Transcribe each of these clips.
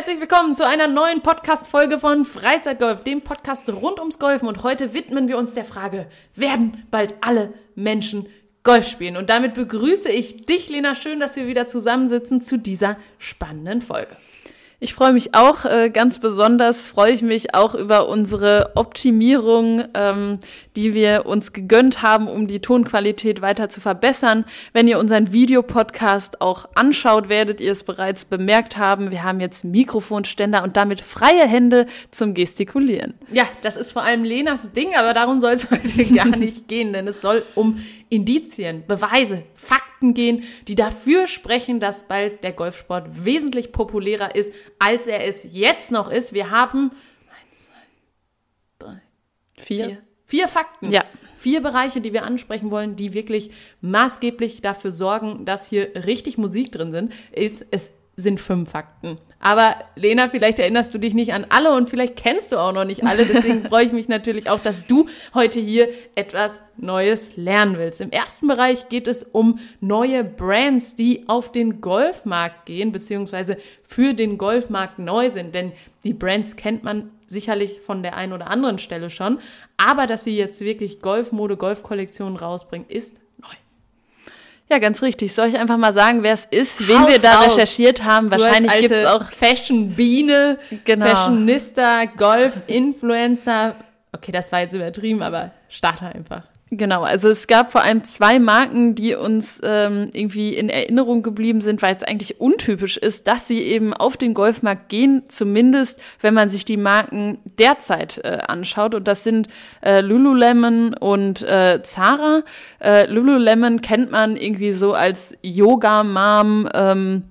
herzlich willkommen zu einer neuen Podcast-Folge von Freizeitgolf, dem Podcast rund ums Golfen. Und heute widmen wir uns der Frage, werden bald alle Menschen Golf spielen? Und damit begrüße ich dich, Lena. Schön, dass wir wieder zusammensitzen zu dieser spannenden Folge. Ich freue mich auch, äh, ganz besonders freue ich mich auch über unsere Optimierung, ähm, die wir uns gegönnt haben, um die Tonqualität weiter zu verbessern. Wenn ihr unseren Videopodcast auch anschaut, werdet ihr es bereits bemerkt haben. Wir haben jetzt Mikrofonständer und damit freie Hände zum Gestikulieren. Ja, das ist vor allem Lenas Ding, aber darum soll es heute gar nicht gehen, denn es soll um Indizien, Beweise, Fakten gehen, die dafür sprechen, dass bald der Golfsport wesentlich populärer ist, als er es jetzt noch ist. Wir haben eins, zwei, drei, vier. vier. Vier Fakten. Ja. Vier Bereiche, die wir ansprechen wollen, die wirklich maßgeblich dafür sorgen, dass hier richtig Musik drin sind, ist, es sind fünf Fakten. Aber Lena, vielleicht erinnerst du dich nicht an alle und vielleicht kennst du auch noch nicht alle. Deswegen freue ich mich natürlich auch, dass du heute hier etwas Neues lernen willst. Im ersten Bereich geht es um neue Brands, die auf den Golfmarkt gehen, beziehungsweise für den Golfmarkt neu sind. Denn die Brands kennt man sicherlich von der einen oder anderen Stelle schon. Aber dass sie jetzt wirklich Golfmode, Golfkollektionen rausbringen, ist ja, ganz richtig. Soll ich einfach mal sagen, wer es ist, wen wir da raus. recherchiert haben? Wahrscheinlich gibt es auch Fashion Biene, genau. Fashionista, Golf-Influencer. Okay, das war jetzt übertrieben, aber starte einfach. Genau, also es gab vor allem zwei Marken, die uns ähm, irgendwie in Erinnerung geblieben sind, weil es eigentlich untypisch ist, dass sie eben auf den Golfmarkt gehen, zumindest wenn man sich die Marken derzeit äh, anschaut. Und das sind äh, Lululemon und äh, Zara. Äh, Lululemon kennt man irgendwie so als Yoga-Mom. Ähm,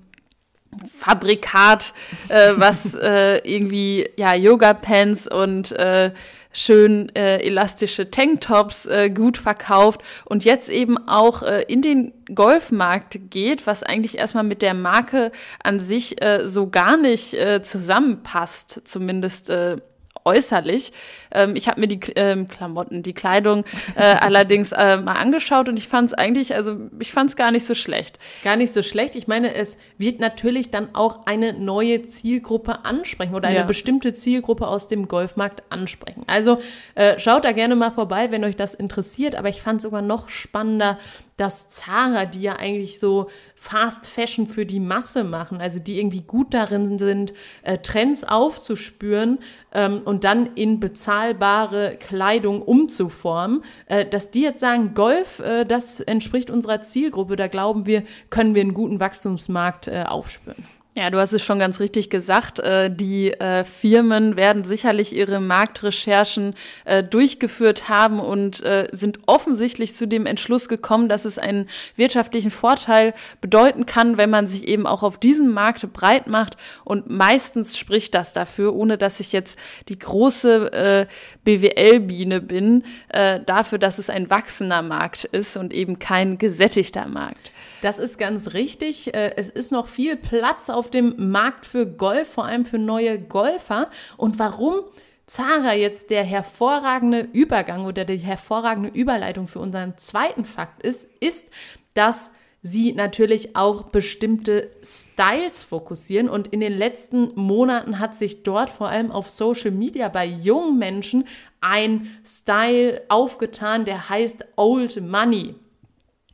Fabrikat, äh, was äh, irgendwie ja Yoga Pants und äh, schön äh, elastische Tanktops äh, gut verkauft und jetzt eben auch äh, in den Golfmarkt geht, was eigentlich erstmal mit der Marke an sich äh, so gar nicht äh, zusammenpasst, zumindest äh, äußerlich. Ähm, ich habe mir die ähm, Klamotten, die Kleidung äh, allerdings äh, mal angeschaut und ich fand es eigentlich, also ich fand es gar nicht so schlecht. Gar nicht so schlecht. Ich meine, es wird natürlich dann auch eine neue Zielgruppe ansprechen oder eine ja. bestimmte Zielgruppe aus dem Golfmarkt ansprechen. Also äh, schaut da gerne mal vorbei, wenn euch das interessiert. Aber ich fand es sogar noch spannender, dass Zara, die ja eigentlich so Fast Fashion für die Masse machen, also die irgendwie gut darin sind, äh, Trends aufzuspüren ähm, und dann in bezahlbare Kleidung umzuformen, äh, dass die jetzt sagen, Golf, äh, das entspricht unserer Zielgruppe, da glauben wir, können wir einen guten Wachstumsmarkt äh, aufspüren. Ja, du hast es schon ganz richtig gesagt. Äh, die äh, Firmen werden sicherlich ihre Marktrecherchen äh, durchgeführt haben und sind offensichtlich zu dem Entschluss gekommen, dass es einen wirtschaftlichen Vorteil bedeuten kann, wenn man sich eben auch auf diesem Markt breit macht. Und meistens spricht das dafür, ohne dass ich jetzt die große BWL-Biene bin, dafür, dass es ein wachsender Markt ist und eben kein gesättigter Markt. Das ist ganz richtig. Es ist noch viel Platz auf dem Markt für Golf, vor allem für neue Golfer. Und warum Zara jetzt der hervorragende Übergang oder die hervorragende Überleitung für unseren zweiten Fakt ist, ist, dass sie natürlich auch bestimmte Styles fokussieren. Und in den letzten Monaten hat sich dort vor allem auf Social Media bei jungen Menschen ein Style aufgetan, der heißt Old Money.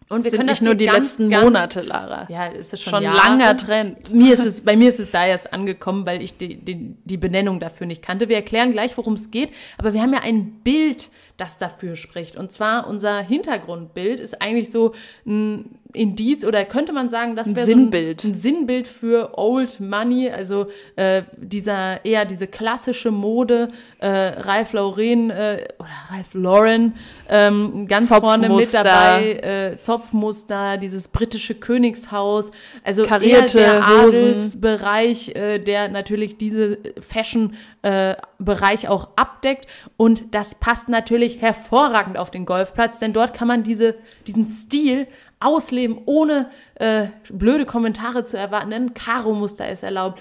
Und wir können das nicht nur die ganz, letzten ganz, Monate, Lara. Ja, ist das schon, schon ein langer Trend. Mir ist es, bei mir ist es da erst angekommen, weil ich die, die, die Benennung dafür nicht kannte. Wir erklären gleich, worum es geht. Aber wir haben ja ein Bild, das dafür spricht. Und zwar unser Hintergrundbild ist eigentlich so ein Indiz oder könnte man sagen, das wäre so ein, ein, Sinnbild für Old Money, also äh, dieser eher diese klassische Mode, äh, Ralph Lauren äh, oder Ralph Lauren ähm, ganz vorne mit dabei, äh, Zopfmuster, dieses britische Königshaus, also Karierte eher der Adelsbereich, äh, der natürlich diese Fashion äh, Bereich auch abdeckt und das passt natürlich hervorragend auf den Golfplatz, denn dort kann man diese, diesen Stil ausleben, ohne äh, blöde Kommentare zu erwarten. Ein Karo-Muster ist erlaubt.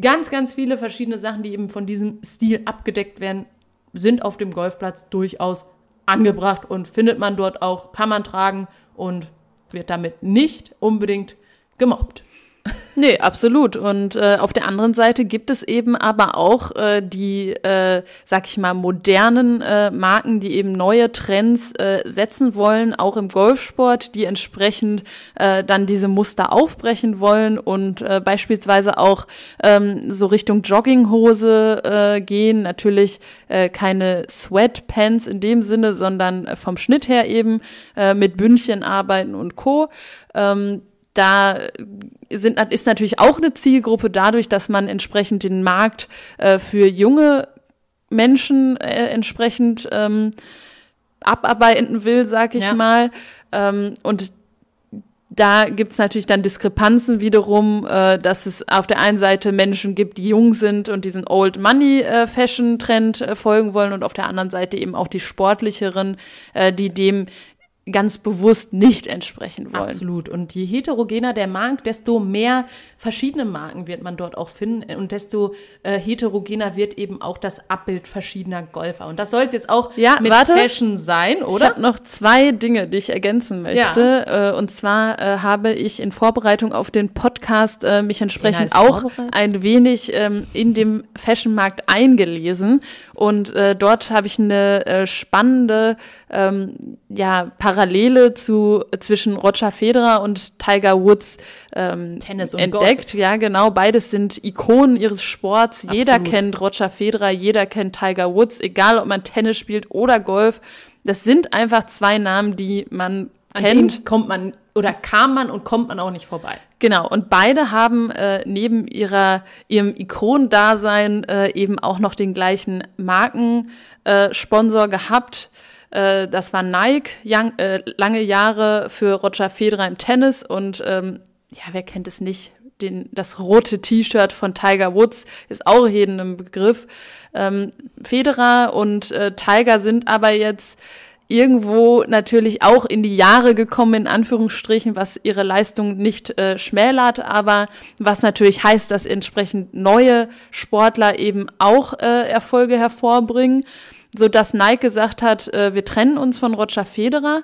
Ganz, ganz viele verschiedene Sachen, die eben von diesem Stil abgedeckt werden, sind auf dem Golfplatz durchaus angebracht und findet man dort auch, kann man tragen und wird damit nicht unbedingt gemobbt. Nee, absolut. Und äh, auf der anderen Seite gibt es eben aber auch äh, die, äh, sag ich mal, modernen äh, Marken, die eben neue Trends äh, setzen wollen, auch im Golfsport, die entsprechend äh, dann diese Muster aufbrechen wollen und äh, beispielsweise auch ähm, so Richtung Jogginghose äh, gehen. Natürlich äh, keine Sweatpants in dem Sinne, sondern vom Schnitt her eben äh, mit Bündchen arbeiten und Co. Ähm, da sind, ist natürlich auch eine Zielgruppe dadurch, dass man entsprechend den Markt äh, für junge Menschen äh, entsprechend ähm, abarbeiten will, sag ich ja. mal. Ähm, und da gibt's natürlich dann Diskrepanzen wiederum, äh, dass es auf der einen Seite Menschen gibt, die jung sind und diesen Old Money äh, Fashion Trend äh, folgen wollen und auf der anderen Seite eben auch die sportlicheren, äh, die dem ganz bewusst nicht entsprechen wollen. Absolut. Und je heterogener der Markt, desto mehr verschiedene Marken wird man dort auch finden und desto äh, heterogener wird eben auch das Abbild verschiedener Golfer. Und das soll es jetzt auch ja, mit warte, Fashion sein, oder? Ich habe noch zwei Dinge, die ich ergänzen möchte. Ja. Äh, und zwar äh, habe ich in Vorbereitung auf den Podcast äh, mich entsprechend auch ein wenig ähm, in dem Fashionmarkt eingelesen. Und äh, dort habe ich eine äh, spannende ähm, ja, Parallele zu, zwischen Roger Federer und Tiger Woods ähm, entdeckt. Golf. Ja, genau. Beides sind Ikonen ihres Sports. Absolut. Jeder kennt Roger Federer, jeder kennt Tiger Woods, egal ob man Tennis spielt oder Golf. Das sind einfach zwei Namen, die man An kennt. kommt man oder kam man und kommt man auch nicht vorbei. Genau, und beide haben äh, neben ihrer, ihrem Ikonendasein äh, eben auch noch den gleichen Markensponsor äh, gehabt. Äh, das war Nike, young, äh, lange Jahre für Roger Federer im Tennis und ähm, ja, wer kennt es nicht? Den, das rote T-Shirt von Tiger Woods ist auch jedem ein Begriff. Ähm, Federer und äh, Tiger sind aber jetzt irgendwo natürlich auch in die Jahre gekommen, in Anführungsstrichen, was ihre Leistung nicht äh, schmälert, aber was natürlich heißt, dass entsprechend neue Sportler eben auch äh, Erfolge hervorbringen so dass Nike gesagt hat, äh, wir trennen uns von Roger Federer.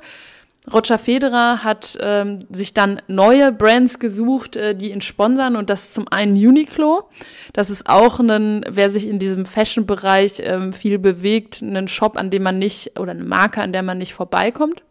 Roger Federer hat ähm, sich dann neue Brands gesucht, äh, die ihn sponsern und das ist zum einen Uniqlo. Das ist auch ein, wer sich in diesem Fashion-Bereich ähm, viel bewegt, ein Shop, an dem man nicht oder eine Marke, an der man nicht vorbeikommt.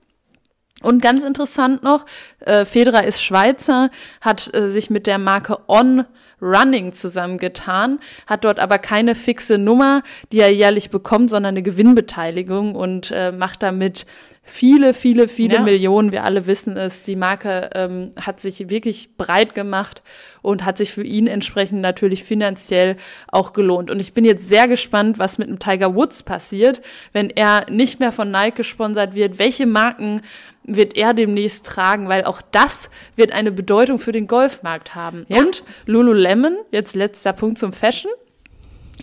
Und ganz interessant noch, äh, Federer ist Schweizer, hat äh, sich mit der Marke On Running zusammengetan, hat dort aber keine fixe Nummer, die er jährlich bekommt, sondern eine Gewinnbeteiligung und äh, macht damit viele, viele, viele ja. Millionen. Wir alle wissen es. Die Marke ähm, hat sich wirklich breit gemacht und hat sich für ihn entsprechend natürlich finanziell auch gelohnt. Und ich bin jetzt sehr gespannt, was mit dem Tiger Woods passiert, wenn er nicht mehr von Nike gesponsert wird. Welche Marken wird er demnächst tragen, weil auch das wird eine Bedeutung für den Golfmarkt haben. Ja. Und Lululemon, jetzt letzter Punkt zum Fashion.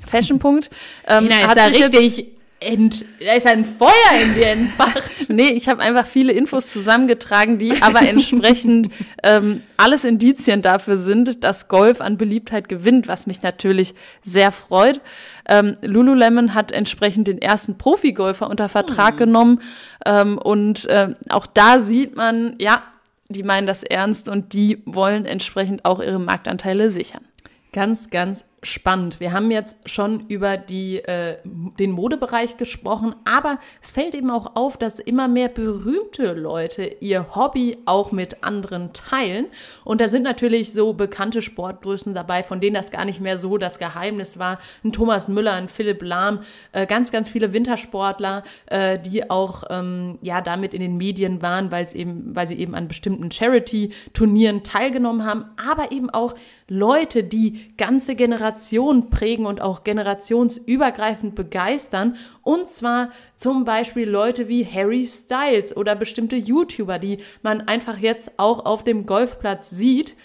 Fashion-Punkt. Ähm, Ina, ist da richtig Ent, da ist ein Feuer in dir entfacht. nee, ich habe einfach viele Infos zusammengetragen, die aber entsprechend ähm, alles Indizien dafür sind, dass Golf an Beliebtheit gewinnt, was mich natürlich sehr freut. Ähm, Lululemon hat entsprechend den ersten Profigolfer unter Vertrag hm. genommen ähm, und äh, auch da sieht man, ja, die meinen das ernst und die wollen entsprechend auch ihre Marktanteile sichern. Ganz, ganz spannend. Wir haben jetzt schon über die, äh, den Modebereich gesprochen, aber es fällt eben auch auf, dass immer mehr berühmte Leute ihr Hobby auch mit anderen teilen. Und da sind natürlich so bekannte Sportgrößen dabei, von denen das gar nicht mehr so das Geheimnis war. Ein Thomas Müller, ein Philipp Lahm, äh, ganz, ganz viele Wintersportler, äh, die auch ähm, ja damit in den Medien waren, weil eben, weil sie eben an bestimmten Charity-Turnieren teilgenommen haben, aber eben auch Leute, die ganze Generationen Generation prägen und auch generationsübergreifend begeistern. Und zwar zum Beispiel Leute wie Harry Styles oder bestimmte YouTuber, die man einfach jetzt auch auf dem Golfplatz sieht.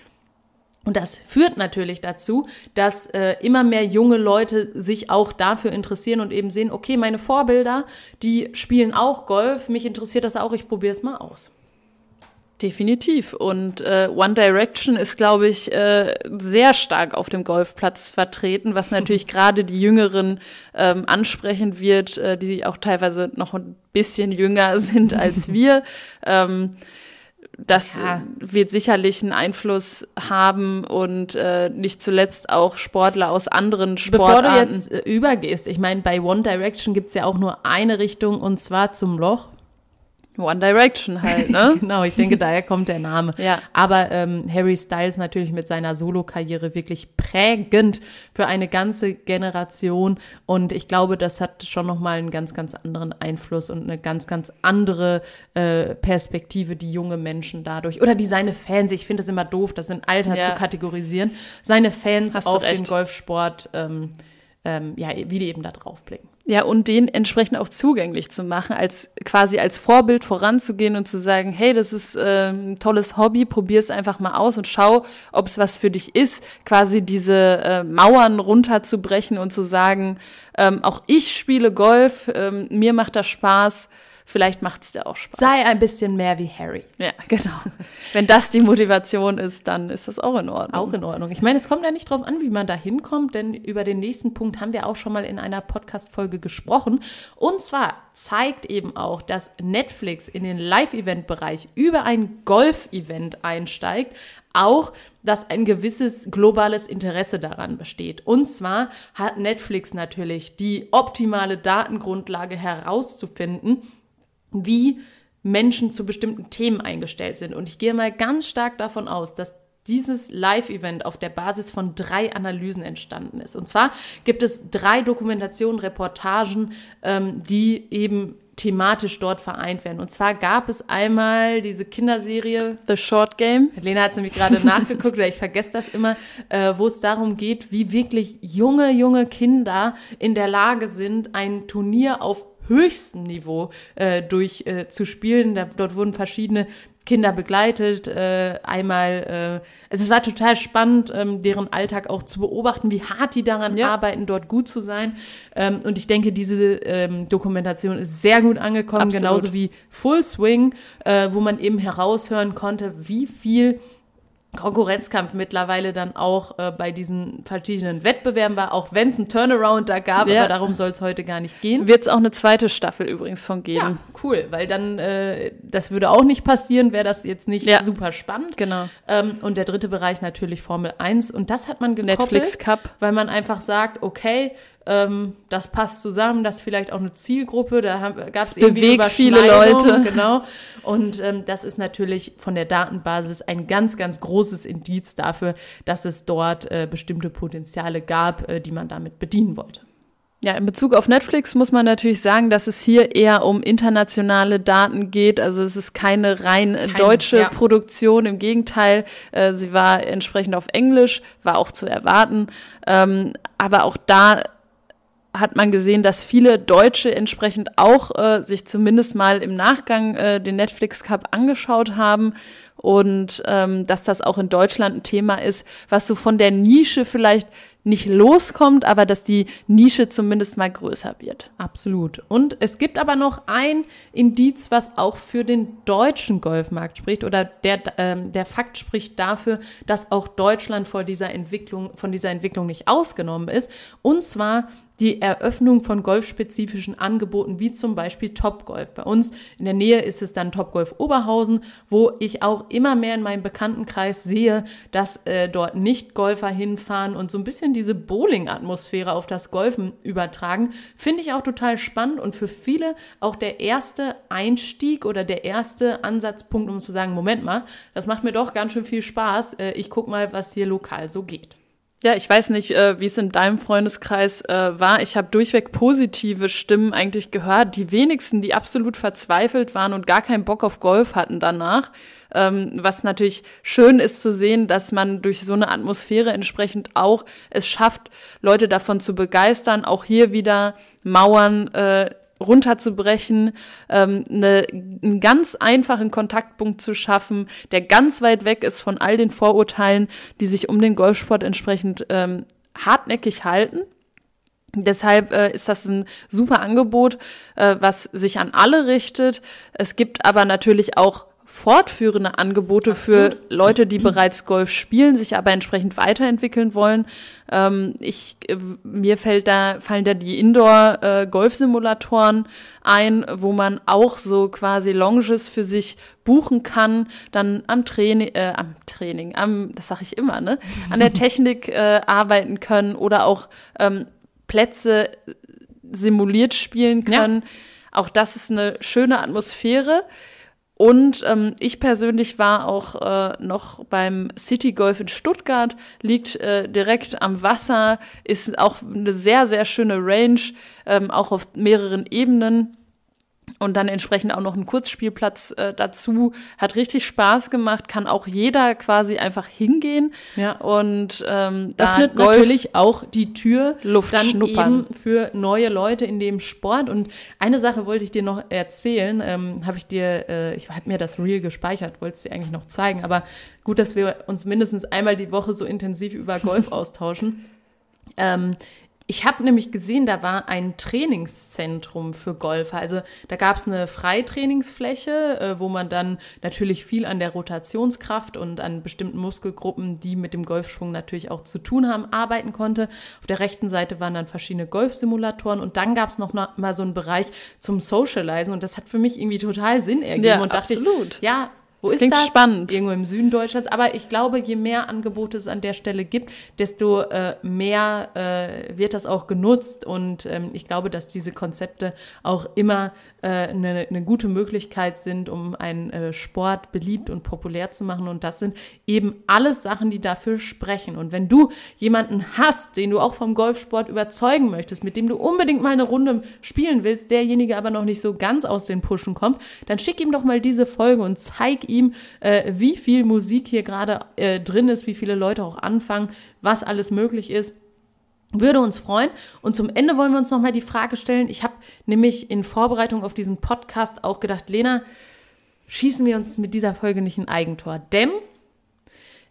Und das führt natürlich dazu, dass äh, immer mehr junge Leute sich auch dafür interessieren und eben sehen, okay, meine Vorbilder, die spielen auch Golf, mich interessiert das auch, ich probiere es mal aus. Definitiv. Und äh, One Direction ist, glaube ich, äh, sehr stark auf dem Golfplatz vertreten, was natürlich gerade die Jüngeren ähm, ansprechen wird, äh, die auch teilweise noch ein bisschen jünger sind als wir. ähm, das ja. wird sicherlich einen Einfluss haben und äh, nicht zuletzt auch Sportler aus anderen Sportarten. Bevor du jetzt äh, übergehst, ich meine, bei One Direction gibt es ja auch nur eine Richtung und zwar zum Loch. One Direction halt, ne? genau, ich denke, daher kommt der Name. Ja. Aber ähm, Harry Styles natürlich mit seiner Solokarriere wirklich prägend für eine ganze Generation. Und ich glaube, das hat schon nochmal einen ganz, ganz anderen Einfluss und eine ganz, ganz andere äh, Perspektive, die junge Menschen dadurch, oder die seine Fans, ich finde es immer doof, das in Alter ja. zu kategorisieren, seine Fans Hast auf den Golfsport, ähm, ähm, ja, wie die eben da drauf blicken. Ja, und den entsprechend auch zugänglich zu machen, als quasi als Vorbild voranzugehen und zu sagen, hey, das ist äh, ein tolles Hobby, probier es einfach mal aus und schau, ob es was für dich ist, quasi diese äh, Mauern runterzubrechen und zu sagen, ähm, auch ich spiele Golf, ähm, mir macht das Spaß Vielleicht macht es dir auch Spaß. Sei ein bisschen mehr wie Harry. Ja, genau. Wenn das die Motivation ist, dann ist das auch in Ordnung. Auch in Ordnung. Ich meine, es kommt ja nicht drauf an, wie man da hinkommt, denn über den nächsten Punkt haben wir auch schon mal in einer Podcast-Folge gesprochen. Und zwar zeigt eben auch, dass Netflix in den Live-Event-Bereich über ein Golf-Event einsteigt, auch, dass ein gewisses globales Interesse daran besteht. Und zwar hat Netflix natürlich die optimale Datengrundlage herauszufinden, wie Menschen zu bestimmten Themen eingestellt sind. Und ich gehe mal ganz stark davon aus, dass dieses Live-Event auf der Basis von drei Analysen entstanden ist. Und zwar gibt es drei Dokumentationen, Reportagen, ähm, die eben thematisch dort vereint werden. Und zwar gab es einmal diese Kinderserie The Short Game. Lena hat es nämlich gerade nachgeguckt, oder ich vergesse das immer, äh, wo es darum geht, wie wirklich junge, junge Kinder in der Lage sind, ein Turnier auf höchstem Niveau äh, durchzuspielen. Äh, dort wurden verschiedene Kinder begleitet, äh, einmal, äh, es war total spannend, ähm, deren Alltag auch zu beobachten, wie hart die daran ja. arbeiten, dort gut zu sein. Ähm, und ich denke, diese ähm, Dokumentation ist sehr gut angekommen, Absolut. genauso wie Full Swing, äh, wo man eben heraushören konnte, wie viel Konkurrenzkampf mittlerweile dann auch äh, bei diesen verschiedenen Wettbewerben war, auch wenn es einen Turnaround da gab, ja. aber darum soll es heute gar nicht gehen. Wird es auch eine zweite Staffel übrigens von geben. Ja, cool, weil dann, äh, das würde auch nicht passieren, wäre das jetzt nicht ja. super spannend. Genau. Ähm, und der dritte Bereich natürlich Formel 1 und das hat man gekoppelt, Netflix Cup. weil man einfach sagt, okay, ähm, das passt zusammen, das ist vielleicht auch eine Zielgruppe, da gab es irgendwie viele Leute. Genau. Und ähm, das ist natürlich von der Datenbasis ein ganz, ganz großes Indiz dafür, dass es dort äh, bestimmte Potenziale gab, äh, die man damit bedienen wollte. Ja, in Bezug auf Netflix muss man natürlich sagen, dass es hier eher um internationale Daten geht. Also es ist keine rein keine, deutsche ja. Produktion. Im Gegenteil, äh, sie war entsprechend auf Englisch, war auch zu erwarten. Ähm, aber auch da hat man gesehen, dass viele Deutsche entsprechend auch äh, sich zumindest mal im Nachgang äh, den Netflix Cup angeschaut haben und ähm, dass das auch in Deutschland ein Thema ist, was so von der Nische vielleicht nicht loskommt, aber dass die Nische zumindest mal größer wird. Absolut. Und es gibt aber noch ein Indiz, was auch für den deutschen Golfmarkt spricht oder der, ähm, der Fakt spricht dafür, dass auch Deutschland vor dieser Entwicklung, von dieser Entwicklung nicht ausgenommen ist. Und zwar die Eröffnung von golfspezifischen Angeboten, wie zum Beispiel Topgolf. Bei uns in der Nähe ist es dann Topgolf Oberhausen, wo ich auch immer mehr in meinem Bekanntenkreis sehe, dass äh, dort nicht Golfer hinfahren und so ein bisschen diese Bowling-Atmosphäre auf das Golfen übertragen. Finde ich auch total spannend und für viele auch der erste Einstieg oder der erste Ansatzpunkt, um zu sagen, Moment mal, das macht mir doch ganz schön viel Spaß. Äh, ich gucke mal, was hier lokal so geht. Ja, ich weiß nicht, äh, wie es in deinem Freundeskreis äh, war. Ich habe durchweg positive Stimmen eigentlich gehört. Die wenigsten, die absolut verzweifelt waren und gar keinen Bock auf Golf hatten danach. Ähm, was natürlich schön ist zu sehen, dass man durch so eine Atmosphäre entsprechend auch es schafft, Leute davon zu begeistern. Auch hier wieder Mauern äh, runterzubrechen, ähm, eine, einen ganz einfachen Kontaktpunkt zu schaffen, der ganz weit weg ist von all den Vorurteilen, die sich um den Golfsport entsprechend ähm, hartnäckig halten. Deshalb äh, ist das ein super Angebot, äh, was sich an alle richtet. Es gibt aber natürlich auch fortführende Angebote Absolut. für Leute, die bereits Golf spielen, sich aber entsprechend weiterentwickeln wollen. Ähm, ich, äh, mir fällt da, fallen da die Indoor-Golfsimulatoren ein, wo man auch so quasi Longes für sich buchen kann, dann am Training, äh, am Training, am, das sage ich immer, ne, an der Technik äh, arbeiten können oder auch ähm, Plätze simuliert spielen können. Ja. Auch das ist eine schöne Atmosphäre. Und ähm, ich persönlich war auch äh, noch beim City Golf in Stuttgart, liegt äh, direkt am Wasser, ist auch eine sehr, sehr schöne Range, ähm, auch auf mehreren Ebenen und dann entsprechend auch noch ein Kurzspielplatz äh, dazu. Hat richtig Spaß gemacht, kann auch jeder quasi einfach hingehen. Ja. Und ähm, da öffnet Golf natürlich auch die Tür Luft dann schnuppern. eben für neue Leute in dem Sport. Und eine Sache wollte ich dir noch erzählen. Ähm, habe ich dir, äh, ich habe mir das Reel gespeichert, wollte es dir eigentlich noch zeigen. Aber gut, dass wir uns mindestens einmal die Woche so intensiv über Golf austauschen. Ähm, ich habe nämlich gesehen, da war ein Trainingszentrum für Golfer. Also da gab es eine Freitrainingsfläche, äh, wo man dann natürlich viel an der Rotationskraft und an bestimmten Muskelgruppen, die mit dem Golfschwung natürlich auch zu tun haben, arbeiten konnte. Auf der rechten Seite waren dann verschiedene Golfsimulatoren und dann gab es noch mal so einen Bereich zum Socializen und das hat für mich irgendwie total Sinn ergeben ja, und dachte absolut. ich, ja, wo das ist klingt das? spannend. Irgendwo im Süden Deutschlands. Aber ich glaube, je mehr Angebote es an der Stelle gibt, desto äh, mehr äh, wird das auch genutzt. Und ähm, ich glaube, dass diese Konzepte auch immer eine, äh, eine gute Möglichkeit sind, um einen äh, Sport beliebt und populär zu machen. Und das sind eben alles Sachen, die dafür sprechen. Und wenn du jemanden hast, den du auch vom Golfsport überzeugen möchtest, mit dem du unbedingt mal eine Runde spielen willst, derjenige aber noch nicht so ganz aus den Pushen kommt, dann schick ihm doch mal diese Folge und zeig ihm, äh, wie viel Musik hier gerade äh, drin ist, wie viele Leute auch anfangen, was alles möglich ist. Würde uns freuen. Und zum Ende wollen wir uns nochmal die Frage stellen. Ich habe nämlich in Vorbereitung auf diesen Podcast auch gedacht, Lena, schießen wir uns mit dieser Folge nicht ein Eigentor. Denn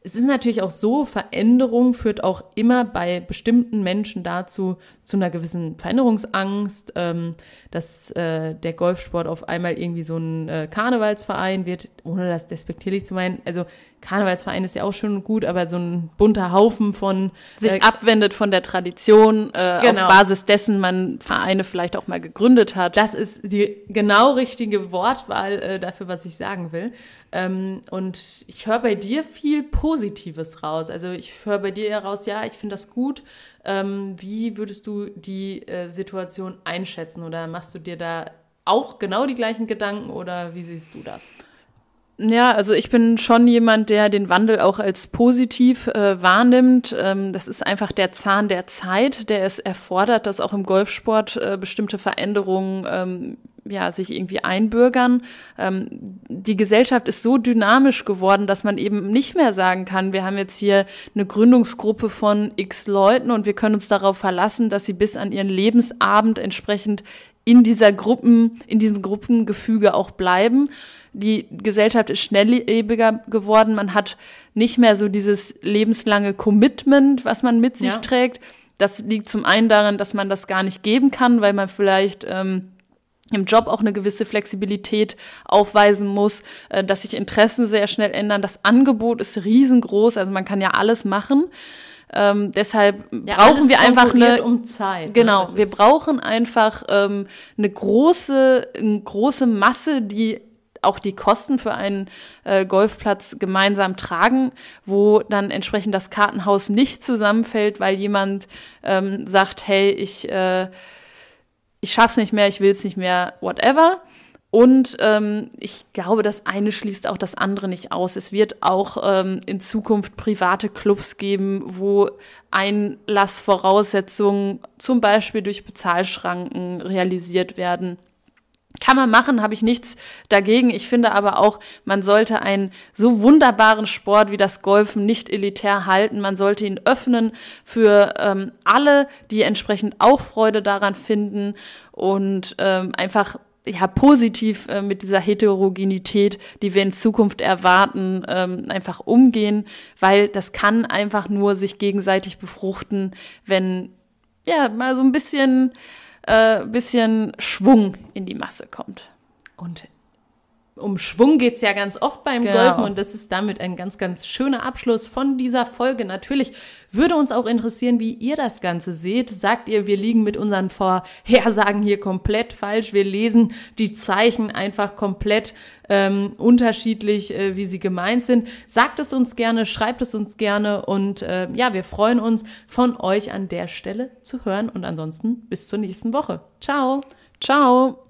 es ist natürlich auch so, Veränderung führt auch immer bei bestimmten Menschen dazu, zu einer gewissen Veränderungsangst, ähm, dass äh, der Golfsport auf einmal irgendwie so ein äh, Karnevalsverein wird, ohne das despektierlich zu meinen. Also Karnevalsverein ist ja auch schon gut, aber so ein bunter Haufen von sich äh, abwendet von der Tradition, äh, genau. auf Basis dessen man Vereine vielleicht auch mal gegründet hat. Das ist die genau richtige Wortwahl äh, dafür, was ich sagen will. Ähm, und ich höre bei dir viel Positives raus. Also ich höre bei dir heraus, ja, ich finde das gut. Ähm, wie würdest du die äh, Situation einschätzen oder machst du dir da auch genau die gleichen Gedanken oder wie siehst du das? Ja, also ich bin schon jemand, der den Wandel auch als positiv äh, wahrnimmt. Ähm, das ist einfach der Zahn der Zeit, der es erfordert, dass auch im Golfsport äh, bestimmte Veränderungen ähm, ja, sich irgendwie einbürgern. Ähm, die Gesellschaft ist so dynamisch geworden, dass man eben nicht mehr sagen kann, wir haben jetzt hier eine Gründungsgruppe von x Leuten und wir können uns darauf verlassen, dass sie bis an ihren Lebensabend entsprechend in dieser Gruppen, in diesem Gruppengefüge auch bleiben. Die Gesellschaft ist schnelllebiger geworden. Man hat nicht mehr so dieses lebenslange Commitment, was man mit sich ja. trägt. Das liegt zum einen daran, dass man das gar nicht geben kann, weil man vielleicht ähm, im Job auch eine gewisse Flexibilität aufweisen muss, äh, dass sich Interessen sehr schnell ändern. Das Angebot ist riesengroß, also man kann ja alles machen. Ähm, deshalb ja, brauchen wir einfach eine um Zeit. Ne? Genau, ne? wir brauchen einfach ähm, eine große, eine große Masse, die auch die Kosten für einen äh, Golfplatz gemeinsam tragen, wo dann entsprechend das Kartenhaus nicht zusammenfällt, weil jemand ähm, sagt, hey, ich äh, ich schaff's nicht mehr, ich will es nicht mehr, whatever. Und ähm, ich glaube, das eine schließt auch das andere nicht aus. Es wird auch ähm, in Zukunft private Clubs geben, wo Einlassvoraussetzungen zum Beispiel durch Bezahlschranken realisiert werden. Kann man machen, habe ich nichts dagegen. Ich finde aber auch, man sollte einen so wunderbaren Sport wie das Golfen nicht elitär halten. Man sollte ihn öffnen für ähm, alle, die entsprechend auch Freude daran finden und ähm, einfach ja, positiv äh, mit dieser Heterogenität, die wir in Zukunft erwarten, ähm, einfach umgehen, weil das kann einfach nur sich gegenseitig befruchten, wenn ja mal so ein bisschen äh, bisschen Schwung in die Masse kommt. Und um Schwung geht es ja ganz oft beim Genau. Golfen und das ist damit ein ganz, ganz schöner Abschluss von dieser Folge. Natürlich würde uns auch interessieren, wie ihr das Ganze seht. Sagt ihr, wir liegen mit unseren Vorhersagen hier komplett falsch? Wir lesen die Zeichen einfach komplett ähm, unterschiedlich, äh, wie sie gemeint sind. Sagt es uns gerne, schreibt es uns gerne und äh, ja, wir freuen uns, von euch an der Stelle zu hören und ansonsten bis zur nächsten Woche. Ciao! Ciao.